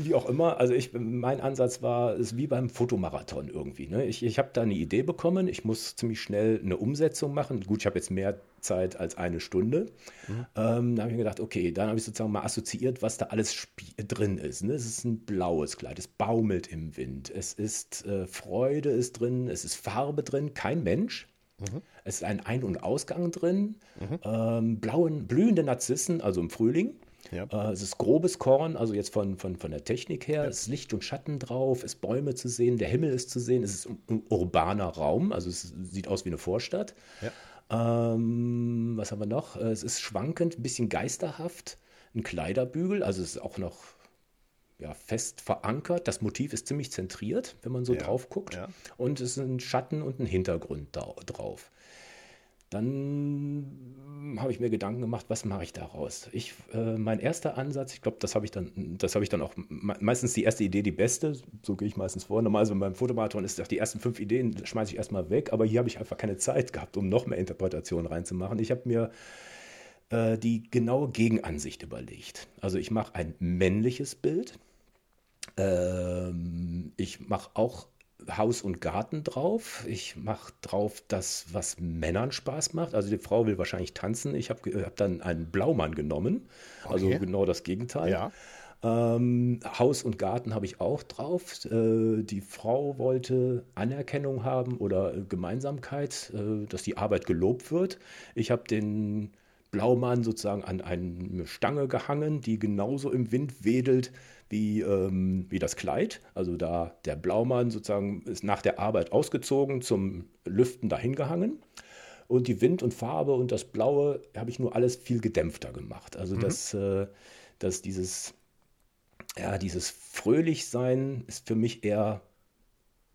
Wie auch immer, also ich, mein Ansatz war, ist wie beim Fotomarathon irgendwie. Ne? Ich, ich habe da eine Idee bekommen, ich muss ziemlich schnell eine Umsetzung machen. Gut, ich habe jetzt mehr Zeit als eine Stunde. Mhm. Ähm, da habe ich mir gedacht, okay, dann habe ich sozusagen mal assoziiert, was da alles drin ist. Ne? Es ist ein blaues Kleid, es baumelt im Wind, es ist äh, Freude ist drin, es ist Farbe drin, kein Mensch. Mhm. Es ist ein Ein- und Ausgang drin, mhm. ähm, blauen, blühende Narzissen, also im Frühling. Ja. Äh, es ist grobes Korn, also jetzt von, von, von der Technik her. Ja. Es ist Licht und Schatten drauf, es ist Bäume zu sehen, der Himmel ist zu sehen. Es ist ein urbaner Raum, also es sieht aus wie eine Vorstadt. Ja. Ähm, was haben wir noch? Es ist schwankend, ein bisschen geisterhaft. Ein Kleiderbügel, also es ist auch noch ja, fest verankert. Das Motiv ist ziemlich zentriert, wenn man so ja, drauf guckt. Ja. Und es ist ein Schatten und ein Hintergrund da, drauf. Dann habe ich mir Gedanken gemacht, was mache ich daraus? Ich, äh, mein erster Ansatz, ich glaube, das habe ich dann, das habe ich dann auch meistens die erste Idee die beste, so gehe ich meistens vor. Normalerweise beim Fotomarathon ist auch die ersten fünf Ideen schmeiße ich erstmal weg, aber hier habe ich einfach keine Zeit gehabt, um noch mehr Interpretationen reinzumachen. Ich habe mir äh, die genaue Gegenansicht überlegt. Also ich mache ein männliches Bild, ähm, ich mache auch Haus und Garten drauf. Ich mache drauf das, was Männern Spaß macht. Also die Frau will wahrscheinlich tanzen. Ich habe hab dann einen Blaumann genommen. Also okay. genau das Gegenteil. Ja. Ähm, Haus und Garten habe ich auch drauf. Äh, die Frau wollte Anerkennung haben oder Gemeinsamkeit, äh, dass die Arbeit gelobt wird. Ich habe den Blaumann sozusagen an eine Stange gehangen, die genauso im Wind wedelt wie, ähm, wie das Kleid. Also da der Blaumann sozusagen ist nach der Arbeit ausgezogen, zum Lüften dahin gehangen. Und die Wind und Farbe und das Blaue habe ich nur alles viel gedämpfter gemacht. Also mhm. dass, äh, dass dieses, ja, dieses Fröhlichsein ist für mich eher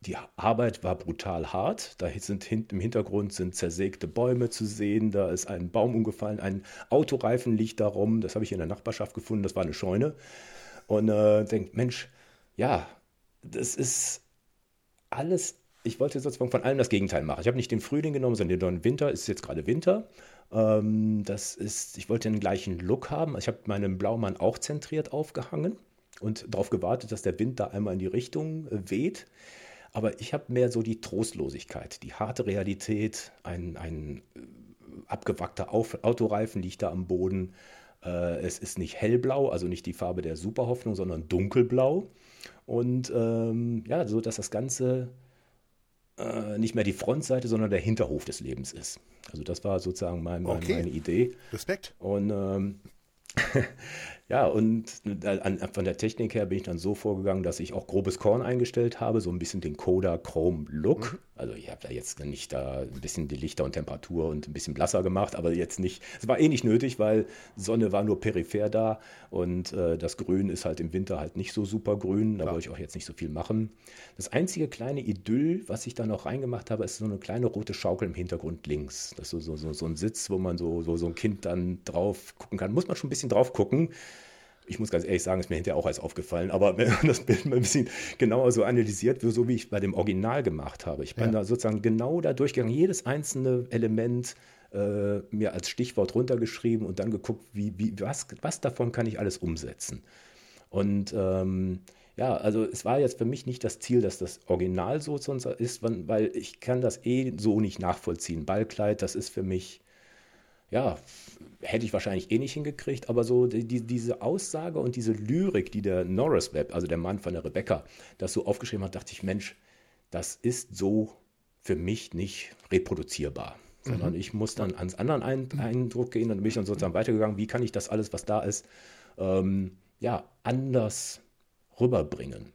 die Arbeit war brutal hart. Da sind im Hintergrund sind zersägte Bäume zu sehen. Da ist ein Baum umgefallen, ein Autoreifen liegt da rum. Das habe ich in der Nachbarschaft gefunden. Das war eine Scheune und äh, denkt, Mensch, ja, das ist alles, ich wollte sozusagen von allem das Gegenteil machen. Ich habe nicht den Frühling genommen, sondern den Winter, es ist jetzt gerade Winter. Ähm, das ist, ich wollte den gleichen Look haben. Ich habe meinen Blaumann auch zentriert aufgehangen und darauf gewartet, dass der Wind da einmal in die Richtung äh, weht. Aber ich habe mehr so die Trostlosigkeit, die harte Realität, ein, ein äh, abgewrackter Autoreifen liegt da am Boden es ist nicht hellblau, also nicht die Farbe der Superhoffnung, sondern dunkelblau. Und ähm, ja, so dass das Ganze äh, nicht mehr die Frontseite, sondern der Hinterhof des Lebens ist. Also das war sozusagen mein, mein, okay. meine Idee. Respekt. Und ähm, ja, und an, von der Technik her bin ich dann so vorgegangen, dass ich auch grobes Korn eingestellt habe, so ein bisschen den Coda Chrome Look. Mhm. Also ich habe da jetzt nicht da ein bisschen die Lichter und Temperatur und ein bisschen blasser gemacht, aber jetzt nicht, es war eh nicht nötig, weil Sonne war nur peripher da und äh, das Grün ist halt im Winter halt nicht so super grün, da wollte ich auch jetzt nicht so viel machen. Das einzige kleine Idyll, was ich da noch reingemacht habe, ist so eine kleine rote Schaukel im Hintergrund links. Das ist so, so, so ein Sitz, wo man so, so, so ein Kind dann drauf gucken kann. Muss man schon ein bisschen drauf gucken ich muss ganz ehrlich sagen, ist mir hinterher auch als aufgefallen, aber wenn man das Bild mal ein bisschen genauer so analysiert, so wie ich bei dem Original gemacht habe. Ich bin ja. da sozusagen genau da durchgegangen, jedes einzelne Element äh, mir als Stichwort runtergeschrieben und dann geguckt, wie, wie, was, was davon kann ich alles umsetzen. Und ähm, ja, also es war jetzt für mich nicht das Ziel, dass das Original so ist, weil ich kann das eh so nicht nachvollziehen. Ballkleid, das ist für mich ja, hätte ich wahrscheinlich eh nicht hingekriegt, aber so die, diese Aussage und diese Lyrik, die der Norris Webb, also der Mann von der Rebecca, das so aufgeschrieben hat, dachte ich, Mensch, das ist so für mich nicht reproduzierbar. Sondern mhm. ich muss dann ans anderen Eindruck gehen und bin ich dann sozusagen weitergegangen, wie kann ich das alles, was da ist, ähm, ja, anders rüberbringen.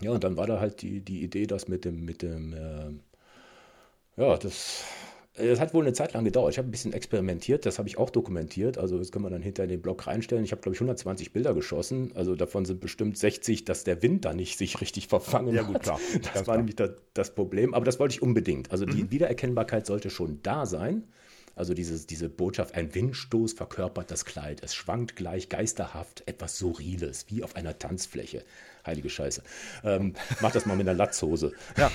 Ja, und dann war da halt die, die Idee, das mit dem, mit dem, äh, ja, das es hat wohl eine Zeit lang gedauert. Ich habe ein bisschen experimentiert, das habe ich auch dokumentiert. Also das können wir dann hinter in den Blog reinstellen. Ich habe, glaube ich, 120 Bilder geschossen. Also davon sind bestimmt 60, dass der Wind da nicht sich richtig verfangen ja, gut, klar. Das Ganz war klar. nämlich das, das, Problem. Aber das wollte ich unbedingt. Also die mhm. Wiedererkennbarkeit sollte schon da sein. Also dieses, diese Botschaft, ein Windstoß verkörpert das Kleid. Es schwankt gleich geisterhaft, etwas Surreales, wie auf einer Tanzfläche. Heilige Scheiße. Ähm, mach das mal mit einer Latzhose. Ja,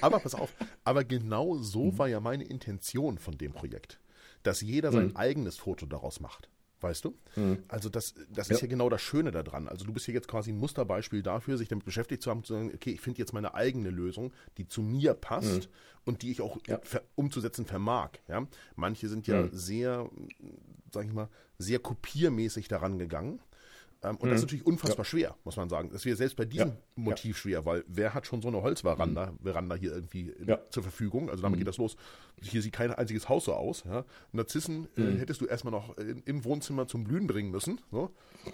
aber, pass auf. Aber genau so mhm. war ja meine Intention von dem Projekt. Dass jeder sein mhm. eigenes Foto daraus macht. Weißt du? Mhm. Also das, das ist ja. ja genau das Schöne daran. Also du bist hier jetzt quasi ein Musterbeispiel dafür, sich damit beschäftigt zu haben, zu sagen, okay, ich finde jetzt meine eigene Lösung, die zu mir passt mhm. und die ich auch ja. umzusetzen vermag. Ja? Manche sind ja mhm. sehr, sag ich mal, sehr kopiermäßig daran gegangen ähm, und mhm. das ist mhm. natürlich unfassbar ja. schwer, muss man sagen. Das wäre selbst bei diesem ja. Motiv ja. schwer, weil wer hat schon so eine Holzveranda mhm. Veranda hier irgendwie in, zur Verfügung? Also damit mhm. geht das los. Hier sieht kein einziges Haus so aus. Narzissen äh, mhm. hättest du erstmal noch in, im Wohnzimmer zum Blühen bringen müssen. So.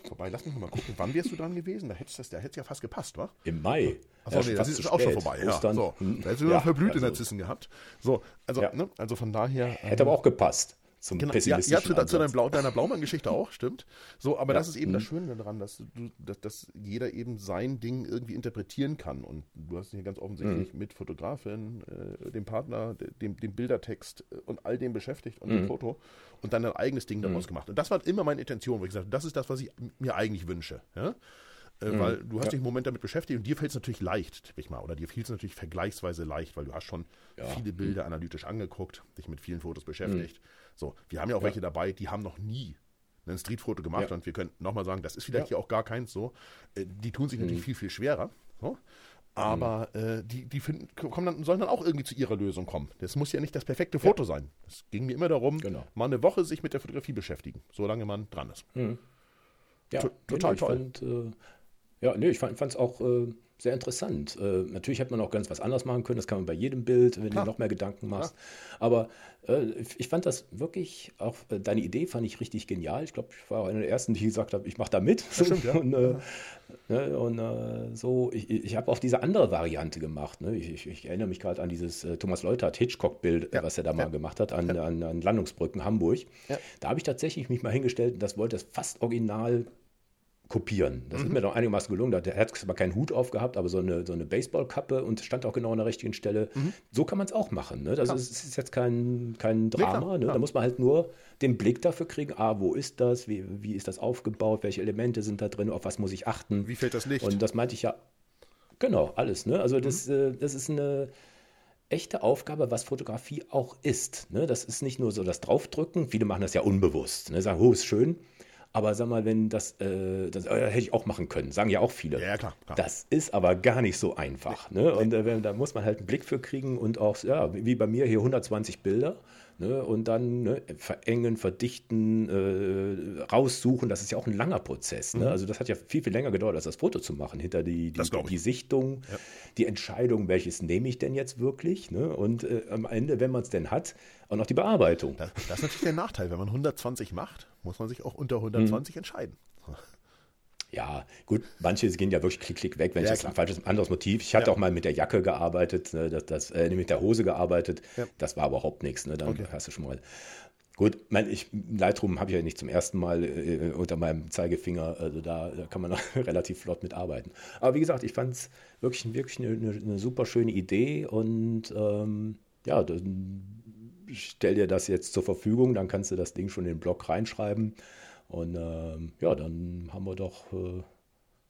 Wobei, lass mich mal gucken, wann wärst du dran gewesen? Da hättest das, ja fast gepasst, wa? Im Mai. Achso, nee, das ist auch schon vorbei. Ja. So. Da hättest du noch verblühte also. Narzissen gehabt. So, also, ne, also von daher. Hätte ähm, aber auch gepasst zum genau, pessimistischen Ja, ja zu, zu deiner, Blau, deiner Blaumann-Geschichte auch, stimmt. So, aber ja. das ist eben mhm. das Schöne daran, dass, du, dass, dass, jeder eben sein Ding irgendwie interpretieren kann. Und du hast dich hier ganz offensichtlich mhm. mit Fotografin, äh, dem Partner, dem, dem Bildertext äh, und all dem beschäftigt und mhm. dem Foto und dann dein eigenes Ding daraus mhm. gemacht. Und das war immer meine Intention, wo ich gesagt habe, das ist das, was ich mir eigentlich wünsche. Ja? Äh, mhm. Weil du hast ja. dich im Moment damit beschäftigt und dir fällt es natürlich leicht, tippe ich mal, oder dir fiel es natürlich vergleichsweise leicht, weil du hast schon viele Bilder analytisch angeguckt, dich mit vielen Fotos beschäftigt. Mhm. So, wir haben ja auch ja. welche dabei, die haben noch nie ein Streetfoto gemacht und wir können nochmal sagen, das ist vielleicht hier auch gar keins so. Äh, die tun sich mhm. natürlich viel, viel schwerer. So. Aber mhm. äh, die, die finden, kommen dann, sollen dann auch irgendwie zu ihrer Lösung kommen. Das muss ja nicht das perfekte Foto sein. Es ging mir immer darum, genau. mal eine Woche sich mit der Fotografie beschäftigen, solange man dran ist. Mhm. Ja, total toll. Fand, äh, ja, nee, ich fand es auch äh, sehr interessant. Äh, natürlich hätte man auch ganz was anderes machen können. Das kann man bei jedem Bild, wenn Klar. du noch mehr Gedanken machst. Ja. Aber äh, ich fand das wirklich, auch äh, deine Idee fand ich richtig genial. Ich glaube, ich war einer der ersten, die gesagt habe, ich mache da mit. Das stimmt, ja. und, äh, ne, und äh, so, ich, ich habe auch diese andere Variante gemacht. Ne? Ich, ich, ich, erinnere mich gerade an dieses äh, Thomas Leutert Hitchcock-Bild, ja. was er da mal gemacht hat, an, an, an Landungsbrücken Hamburg. Da habe ich tatsächlich mich mal hingestellt und das wollte es fast original kopieren. Das mhm. ist mir doch einigermaßen gelungen. Der hat zwar keinen Hut aufgehabt, aber so eine, so eine Baseballkappe und stand auch genau an der richtigen Stelle. Mhm. So kann man es auch machen. Ne? Das ist, ist, jetzt kein, kein Drama. Nee, ne? Da muss man halt nur den Blick dafür kriegen, ah, wo ist das, wie, wie ist das aufgebaut, welche Elemente sind da drin, auf was muss ich achten. Wie fällt das Licht? Und das meinte ich ja, genau, alles. Ne? Also das, mhm. äh, das ist eine echte Aufgabe, was Fotografie auch ist. Ne? Das ist nicht nur so das Draufdrücken, viele machen das ja unbewusst. Ne? Sagen, oh, ist schön, Aber sag mal, wenn das, äh, das äh, hätte ich auch machen können, sagen ja auch viele. Ja, klar. klar. Das ist aber gar nicht so einfach. Nee. Ne? Und äh, da muss man halt einen Blick für kriegen und auch, ja, wie bei mir hier 120 Bilder. Ne, und dann ne, verengen, verdichten, äh, raussuchen, das ist ja auch ein langer Prozess. Ne? Mhm. Also das hat ja viel, viel länger gedauert, als das Foto zu machen, hinter die, die, die Sichtung, ja. die Entscheidung, welches nehme ich denn jetzt wirklich. Ne? Und äh, am Ende, wenn man es denn hat, auch noch die Bearbeitung. Das, das, ist natürlich der Nachteil. Wenn man 120 macht, muss man sich auch unter 120 mhm. entscheiden. Ja, gut, manche gehen ja wirklich klick, klick weg, wenn ja, ich das ein falsches, anderes Motiv. Ich hatte ja. auch mal mit der Jacke gearbeitet, ne, das, das, äh, mit der Hose gearbeitet. Ja. Das war überhaupt nichts. Ne, dann okay. hast du schon mal. Gut, mein, ich, Lightroom habe ich ja nicht zum ersten Mal äh, unter meinem Zeigefinger, also da, da kann man noch relativ flott mitarbeiten. Aber wie gesagt, ich fand es wirklich, wirklich eine, eine, eine, super schöne Idee und ähm, ja, stell dir das jetzt zur Verfügung, dann kannst du das Ding schon in den Blog reinschreiben. Und ähm, ja, dann haben wir doch, äh,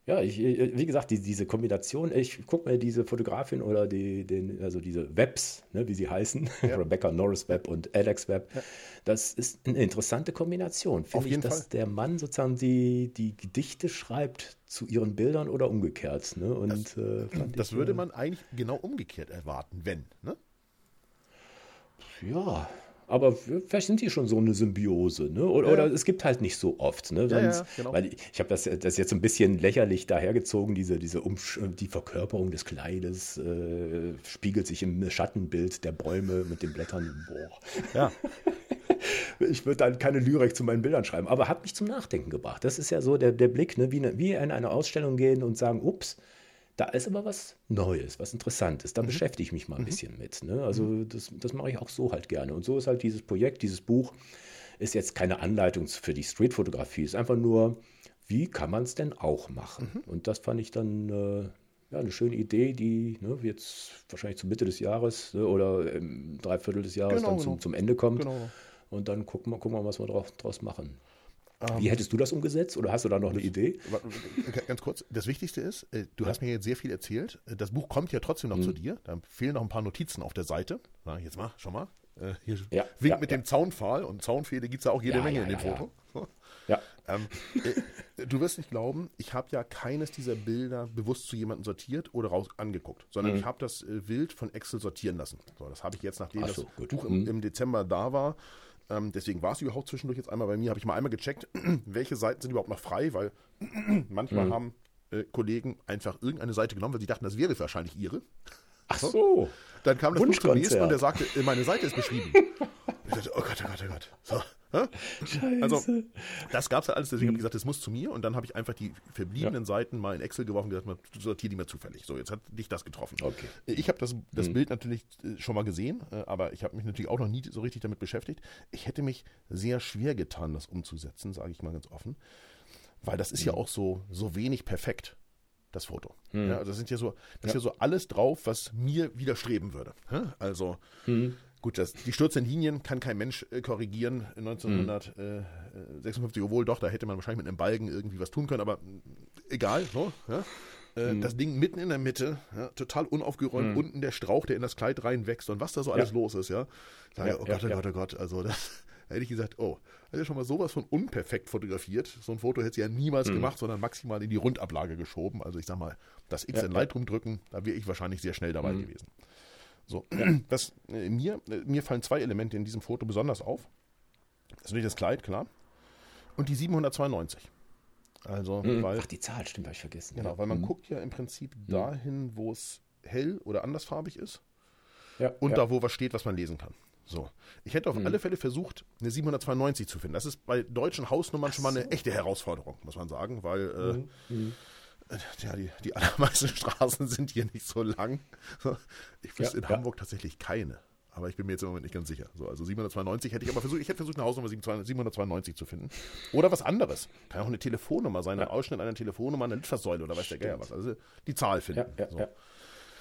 ja, ich, wie gesagt, die, diese Kombination, ich gucke mir diese Fotografin oder die, den, also diese Webs, ne, wie sie heißen, ja. Rebecca Norris Web und Alex Web, ja. das ist eine interessante Kombination. Finde ich, dass Fall. der Mann sozusagen die, die Gedichte schreibt zu ihren Bildern oder umgekehrt. Ne? Und, das, äh, das ich, würde äh, man eigentlich genau umgekehrt erwarten, wenn, ne? Ja, aber vielleicht sind die schon so eine Symbiose, ne? Oder, ja. oder es gibt halt nicht so oft, ne? Sonst, ja, ja, genau. Weil ich, ich habe das, das jetzt ein bisschen lächerlich dahergezogen, diese, diese Umsch die Verkörperung des Kleides äh, spiegelt sich im Schattenbild der Bäume mit den Blättern. Boah. Ja. ich würde dann keine Lyrik zu meinen Bildern schreiben, aber hat mich zum Nachdenken gebracht. Das ist ja so der, der Blick, ne? wie, ne, wie in eine Ausstellung gehen und sagen, ups, da ist aber was Neues, was Interessantes. Da mhm. beschäftige ich mich mal ein mhm. bisschen mit. Ne? Also mhm. das, das mache ich auch so halt gerne. Und so ist halt dieses Projekt, dieses Buch, ist jetzt keine Anleitung für die Streetfotografie. Ist einfach nur, wie kann man es denn auch machen? Mhm. Und das fand ich dann äh, ja, eine schöne Idee, die ne, jetzt wahrscheinlich zur Mitte des Jahres ne, oder im Dreiviertel des Jahres genau, dann zum, genau. zum Ende kommt. Genau. Und dann gucken wir, gucken wir was wir daraus machen. Wie ähm, hättest du das umgesetzt oder hast du da noch eine Idee? Ganz kurz, das Wichtigste ist, äh, du ja. hast mir jetzt sehr viel erzählt. Äh, das Buch kommt ja trotzdem noch mhm. zu dir. Da fehlen noch ein paar Notizen auf der Seite. Na, jetzt mal, schau mal. Äh, hier ja, winkt ja, mit dem Zaunpfahl und Zaunpfähle gibt es ja auch jede Menge in dem Foto. Ja. Ähm, du wirst nicht glauben, ich habe ja keines dieser Bilder bewusst zu jemandem sortiert oder raus angeguckt, sondern mhm. ich habe das Wild von Excel sortieren lassen. So, das habe ich jetzt, nachdem so, das gut. Buch im, mhm. im Dezember da war, ähm, deswegen war es überhaupt zwischendurch jetzt einmal bei mir, habe ich mal einmal gecheckt, welche Seiten sind überhaupt noch frei, weil manchmal mhm. haben äh, Kollegen einfach irgendeine Seite genommen, weil sie dachten, das wäre wahrscheinlich ihre. Ach so. Dann kam das Buch zum nächsten und der sagte, meine Seite ist beschrieben. ich dachte, oh Gott, oh Gott, oh Gott. So. Scheiße. Also, das gab es ja alles, deswegen habe ich gesagt, das muss zu mir und dann habe ich einfach die verbliebenen ja. Seiten mal in Excel geworfen und gesagt, sortiere die mir zufällig. So, jetzt hat dich das getroffen. Okay. Ich habe das, das mhm. Bild natürlich äh, schon mal gesehen, äh, aber ich habe mich natürlich auch noch nie so richtig damit beschäftigt. Ich hätte mich sehr schwer getan, das umzusetzen, sage ich mal ganz offen, weil das ist mhm. ja auch so, so wenig perfekt das Foto. Mhm. Ja, also das sind ja so, das ja. ist ja so alles drauf, was mir widerstreben würde. Also mhm. Gut, das, die stürzenden Linien kann kein Mensch äh, korrigieren. 1956, mhm. obwohl doch, da hätte man wahrscheinlich mit einem Balken irgendwie was tun können, aber äh, egal. So, ja? äh, mhm. Das Ding mitten in der Mitte, ja, total unaufgeräumt, mhm. unten der Strauch, der in das Kleid reinwächst und was da so alles ja. los ist, ja. Sag, ja, oh Gott, oh Gott, oh Gott, also das hätte ich gesagt, oh, hätte ich schon mal sowas von unperfekt fotografiert. So ein Foto hätte sie ja niemals mhm. gemacht, sondern maximal in die Rundablage geschoben. Also ich sag mal, das X in Lightroom drücken, da wäre ich wahrscheinlich sehr schnell dabei mhm. gewesen. So, das, äh, mir, äh, mir fallen zwei Elemente in diesem Foto besonders auf. Das ist natürlich das Kleid, klar. Und die 792. Also, mhm. weil, Ach, die Zahl, stimmt, habe ich vergessen. Genau, weil man mhm. guckt ja im Prinzip mhm. dahin, wo es hell oder andersfarbig ist. Ja, und ja. da, wo was steht, was man lesen kann. So. Ich hätte auf mhm. alle Fälle versucht, eine 792 zu finden. Das ist bei deutschen Hausnummern Ach schon mal eine so. echte Herausforderung, muss man sagen, weil äh, mhm. Mhm. Ja, die, die allermeisten Straßen sind hier nicht so lang. Ich wüsste ja, in ja. Hamburg tatsächlich keine. Aber ich bin mir jetzt im Moment nicht ganz sicher. So, also 792 hätte ich aber versucht, ich hätte versucht, eine Hausnummer 792 zu finden. Oder was anderes. Kann auch eine Telefonnummer sein, ein Ausschnitt einer Telefonnummer, eine Litfaßsäule oder weiß der Geier was. Also die Zahl finden. Ja, so.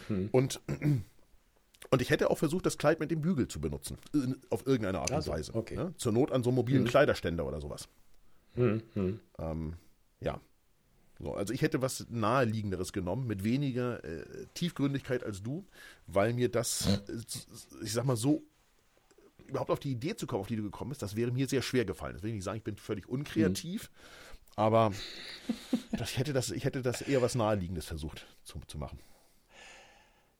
hm. Und, und ich hätte auch versucht, das Kleid mit dem Bügel zu benutzen. Auf irgendeine Art und also, Weise. Okay. Ja? Zur Not an so einem mobilen hm. Kleiderständer oder sowas. Hm, hm. Ähm, ja. So, also ich hätte was naheliegenderes genommen, mit weniger äh, Tiefgründigkeit als du, weil mir das, äh, ich sag mal, so überhaupt auf die Idee zu kommen, auf die du gekommen bist, das wäre mir sehr schwer gefallen. Das will ich nicht sagen, ich bin völlig unkreativ, mhm. aber das, ich, hätte das, ich hätte das eher was Naheliegendes versucht zu, zu machen.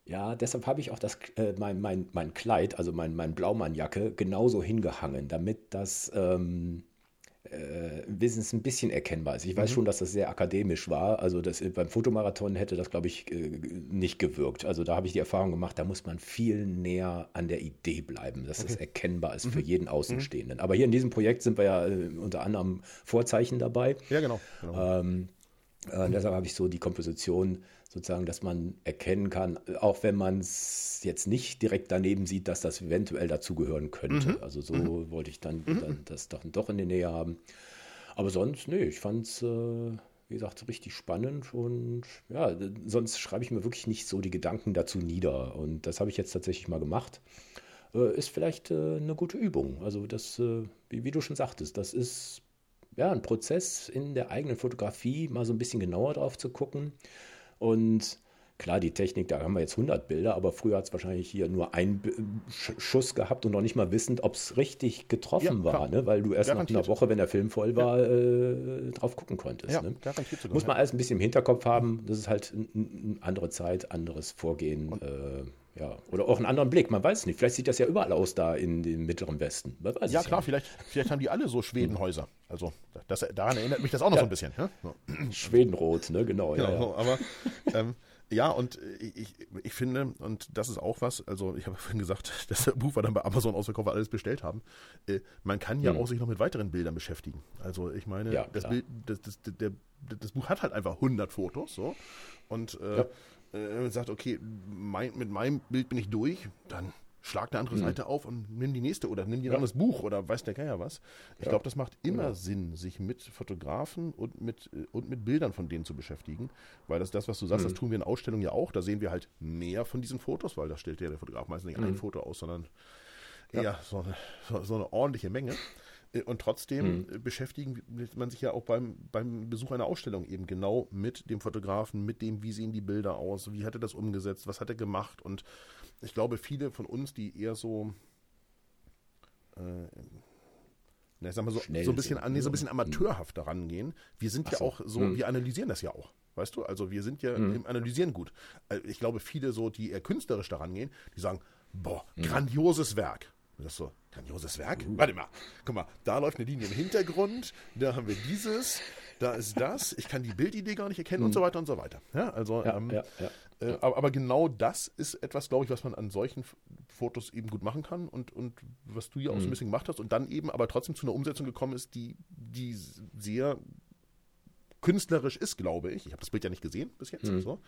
Ja, deshalb habe ich auch das, äh, mein, mein, mein Kleid, also mein, mein Blaumannjacke, genauso hingehangen, damit das ähm, äh, wenigstens ein bisschen erkennbar ist. Ich weiß mhm. schon, dass das sehr akademisch war. Also das, beim Fotomarathon hätte das, glaube ich, äh, nicht gewirkt. Also da habe ich die Erfahrung gemacht, da muss man viel näher an der Idee bleiben, dass okay. das erkennbar ist mhm. für jeden Außenstehenden. Aber hier in diesem Projekt sind wir ja äh, unter anderem Vorzeichen dabei. Ja, genau. genau. Ähm, äh, deshalb habe ich so die Komposition sozusagen, dass man erkennen kann, auch wenn man es jetzt nicht direkt daneben sieht, dass das eventuell dazugehören könnte. Mhm. Also so mhm. wollte ich dann, mhm. dann, das doch, doch in der Nähe haben. Aber sonst, nee, ich fand es, äh, wie gesagt, richtig spannend und ja, sonst schreibe ich mir wirklich nicht so die Gedanken dazu nieder. Und das habe ich jetzt tatsächlich mal gemacht. Äh, ist vielleicht äh, eine gute Übung. Also das, äh, wie, wie du schon sagtest, das ist ja, ein Prozess in der eigenen Fotografie, mal so ein bisschen genauer drauf zu gucken. Und klar, die Technik, da haben wir jetzt 100 Bilder, aber früher hat es wahrscheinlich hier nur einen Schuss gehabt und noch nicht mal wissend, ob es richtig getroffen ja, war, ne? weil du erst garantiert. nach einer Woche, wenn der Film voll war, ja. äh, drauf gucken konntest. Ja, ne? Muss man alles ein bisschen im Hinterkopf haben. Das ist halt eine andere Zeit, anderes Vorgehen. Äh, ja, oder auch einen anderen Blick, man weiß nicht. Vielleicht sieht das ja überall aus da in dem mittleren Westen. ja, klar, ja vielleicht, vielleicht haben die alle so Schwedenhäuser. Also das, daran erinnert mich das auch noch ja. so ein bisschen. Ja? So. Schwedenrot, ne, genau. genau ja, so, aber ähm, ja, und ich, ich finde, und das ist auch was, also ich habe vorhin gesagt, dass das Buch war dann bei Amazon ausverkauft, alles bestellt haben. Äh, man kann ja hm. auch sich noch mit weiteren Bildern beschäftigen. Also ich meine, das, Bild, das, das, der, das Buch hat halt einfach 100 Fotos, so. Und äh, äh, sagt, okay, mein, mit meinem Bild bin ich durch, dann schlag eine andere mhm. Seite auf und nimm die nächste oder nimm dir ein ja. anderes Buch oder weiß der Geier was. Ich ja. glaube, das macht immer ja. Sinn, sich mit Fotografen und mit, äh, und mit Bildern von denen zu beschäftigen, weil das das, was du sagst, mhm. das tun wir in Ausstellungen ja auch. Da sehen wir halt mehr von diesen Fotos, weil da stellt ja der Fotograf meistens nicht mhm. ein Foto aus, sondern eher so eine, so, so eine ordentliche Menge. Äh, und trotzdem mhm. beschäftigen man sich ja auch beim, beim Besuch einer Ausstellung eben genau mit dem Fotografen, mit dem, wie sehen die Bilder aus, wie hat er das umgesetzt, was hat er gemacht. Und ich glaube, viele von uns, die eher so, äh, na, sag mal so, so ein bisschen, nee, so ein bisschen amateurhaft daran gehen, wir sind Ach ja auch so, mhm. wir analysieren das ja auch. Weißt du, also wir sind ja mhm. im Analysieren gut. Äh, ich glaube, viele so, die eher künstlerisch daran gehen, die sagen, boah, mhm. grandioses Werk. Das ist so, grandioses Werk. Warte mal, guck mal, da läuft eine Linie im Hintergrund, da haben wir dieses, da ist das, ich kann die Bildidee gar nicht erkennen mhm. und so weiter und so weiter. Ja, also, ja, ähm, ja, ja. Äh, aber, aber, genau das ist etwas, glaube ich, was man an solchen Fotos eben gut machen kann und, und was du ja auch mhm. so ein mhm. bisschen gemacht hast und dann eben aber trotzdem zu einer Umsetzung gekommen ist, die, die sehr künstlerisch ist, glaube ich. Ich habe das Bild ja nicht gesehen bis jetzt. Mhm. So.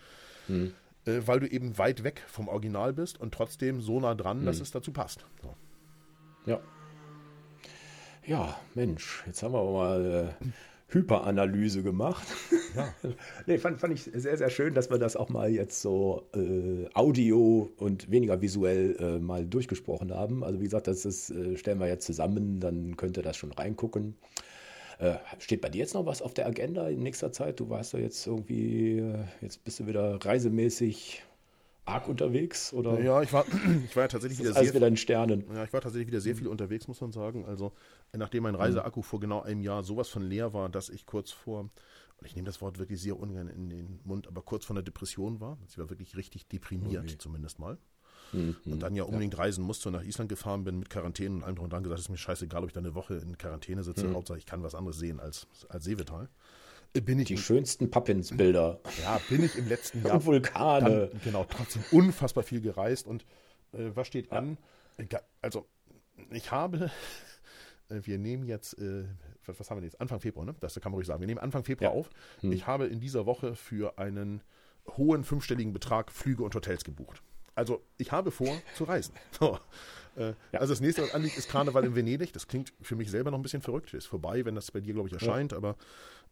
Mhm. Äh, weil du eben weit weg vom Original bist und trotzdem so nah dran, dass mhm. es dazu passt. So. Ja. Ja, Mensch, jetzt haben wir mal äh, Hyperanalyse gemacht. Ja. nee, fand, fand ich sehr, sehr schön, dass wir das auch mal jetzt so äh, Audio und weniger visuell äh, mal durchgesprochen haben. Also wie gesagt, das ist, äh, stellen wir jetzt zusammen, dann könnt ihr das schon reingucken. Äh, steht bei dir jetzt noch was auf der Agenda in nächster Zeit? Du warst ja jetzt irgendwie, äh, jetzt bist du wieder reisemäßig arg unterwegs? Oder? Ja, ich war, ich war ja tatsächlich wieder sehr wieder in Sternen. Ja, ich war tatsächlich wieder sehr viel unterwegs, muss man sagen. Also, nachdem mein Reiseakku vor genau einem Jahr sowas von leer war, dass ich kurz vor, und ich nehme das Wort wirklich sehr ungern in den Mund, aber kurz vor einer Depression war. Ich war wirklich richtig deprimiert, okay. zumindest mal. Mhm. Und dann ja unbedingt ja. reisen musste und nach Island gefahren bin mit Quarantäne und allem drum und dran gesagt, es ist mir scheißegal, ob ich da eine Woche in Quarantäne sitze. Mhm. Hauptsache, ich kann was anderes sehen als, als Seevetal. Bin ich die schönsten Pappins-Bilder. Ja, bin ich im letzten Jahr. Und Vulkane. Dann, genau, trotzdem unfassbar viel gereist. Und äh, was steht ja. an? Also, ich habe, äh, wir nehmen jetzt, äh, was, was, haben wir jetzt? Anfang Februar, ne? Das kann man ruhig sagen. Wir nehmen Anfang Februar ja. auf. Hm. Ich habe in dieser Woche für einen hohen fünfstelligen Betrag Flüge und Hotels gebucht. Also, ich habe vor zu reisen. So. Äh, ja. Also das nächste, was anliegt, ist Karneval in Venedig. Das klingt für mich selber noch ein bisschen verrückt. Ist vorbei, wenn das bei dir, glaube ich, erscheint. Ja. Aber äh,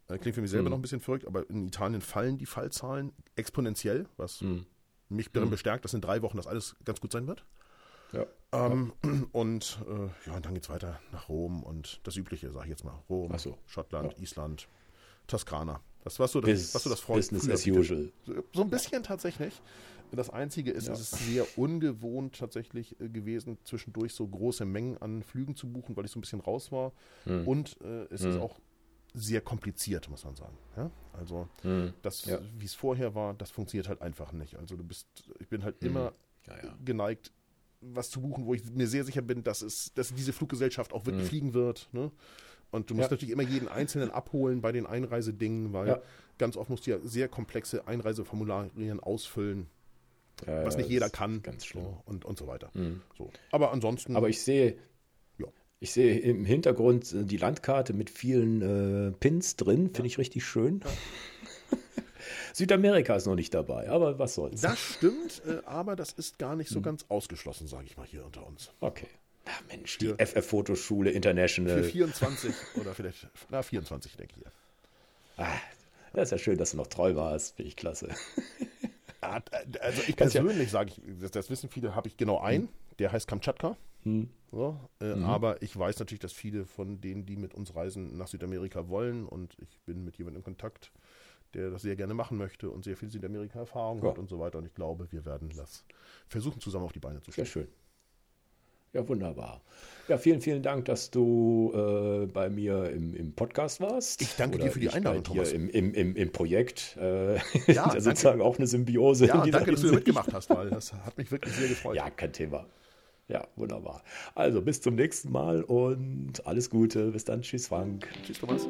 klingt für mich selber mhm. noch ein bisschen verrückt, aber in Italien fallen die Fallzahlen exponentiell, was mhm. mich darin mhm. bestärkt, dass in drei Wochen das alles ganz gut sein wird. Ja. Ähm, ja. Und äh, ja, und dann geht es weiter nach Rom und das Übliche, sage ich jetzt mal. Rom, so. Schottland, ja. Island, Toskana. Das war so das, Bis, was so das Freund Business as usual. So ein bisschen tatsächlich. Das Einzige ist, ja. es ist sehr ungewohnt tatsächlich äh, gewesen, zwischendurch so große Mengen an Flügen zu buchen, weil ich so ein bisschen raus war. Hm. Und äh, es hm. ist auch sehr kompliziert, muss man sagen. Ja? Also hm. das, ja. wie es vorher war, das funktioniert halt einfach nicht. Also du bist, ich bin halt hm. immer ja, geneigt, was zu buchen, wo ich mir sehr sicher bin, dass es, dass diese Fluggesellschaft auch wirklich hm. fliegen wird. Ne? Und du musst natürlich immer jeden Einzelnen abholen bei den Einreisedingen, weil ganz oft musst du ja sehr komplexe Einreiseformularien ausfüllen. Was nicht jeder kann. Ganz schlimm. So, und, und so weiter. Mhm. So. Aber ansonsten. Aber ich sehe, ich sehe im Hintergrund äh, die Landkarte mit vielen äh, Pins drin, finde ja. ich richtig schön. Ja. Südamerika ist noch nicht dabei, aber was soll's. Das stimmt, äh, aber das ist gar nicht so hm. ganz ausgeschlossen, sage ich mal hier unter uns. Okay. Na Mensch, die FF-Fotoschule International. Für 24 oder vielleicht, na 24 denke ich. Ah, das ist ja schön, dass du noch treu warst, finde ich klasse. Also ich persönlich sage ich, das, das, wissen viele, habe ich genau einen, der heißt Kamtschatka. Hm. So, äh, mhm. Aber ich weiß natürlich, dass viele von denen, die mit uns reisen, nach Südamerika wollen und ich bin mit jemandem in Kontakt, der das sehr gerne machen möchte und sehr viel Südamerika-Erfahrung ja. hat und so weiter. Und ich glaube, wir werden das versuchen, zusammen auf die Beine zu stellen. Sehr schön. Ja, wunderbar. Ja, vielen, vielen Dank, dass du äh, bei mir im, im Podcast warst. Ich danke Oder dir für die Einladung, Thomas. Im, im, im, Im Projekt. Äh, ja, ja sozusagen auch eine Symbiose. Ja, danke, dass du mitgemacht hast, weil das hat mich wirklich sehr gefreut. Ja, kein Thema. Ja, wunderbar. Also bis zum nächsten Mal und alles Gute. Bis dann. Tschüss, Frank. Tschüss, Thomas.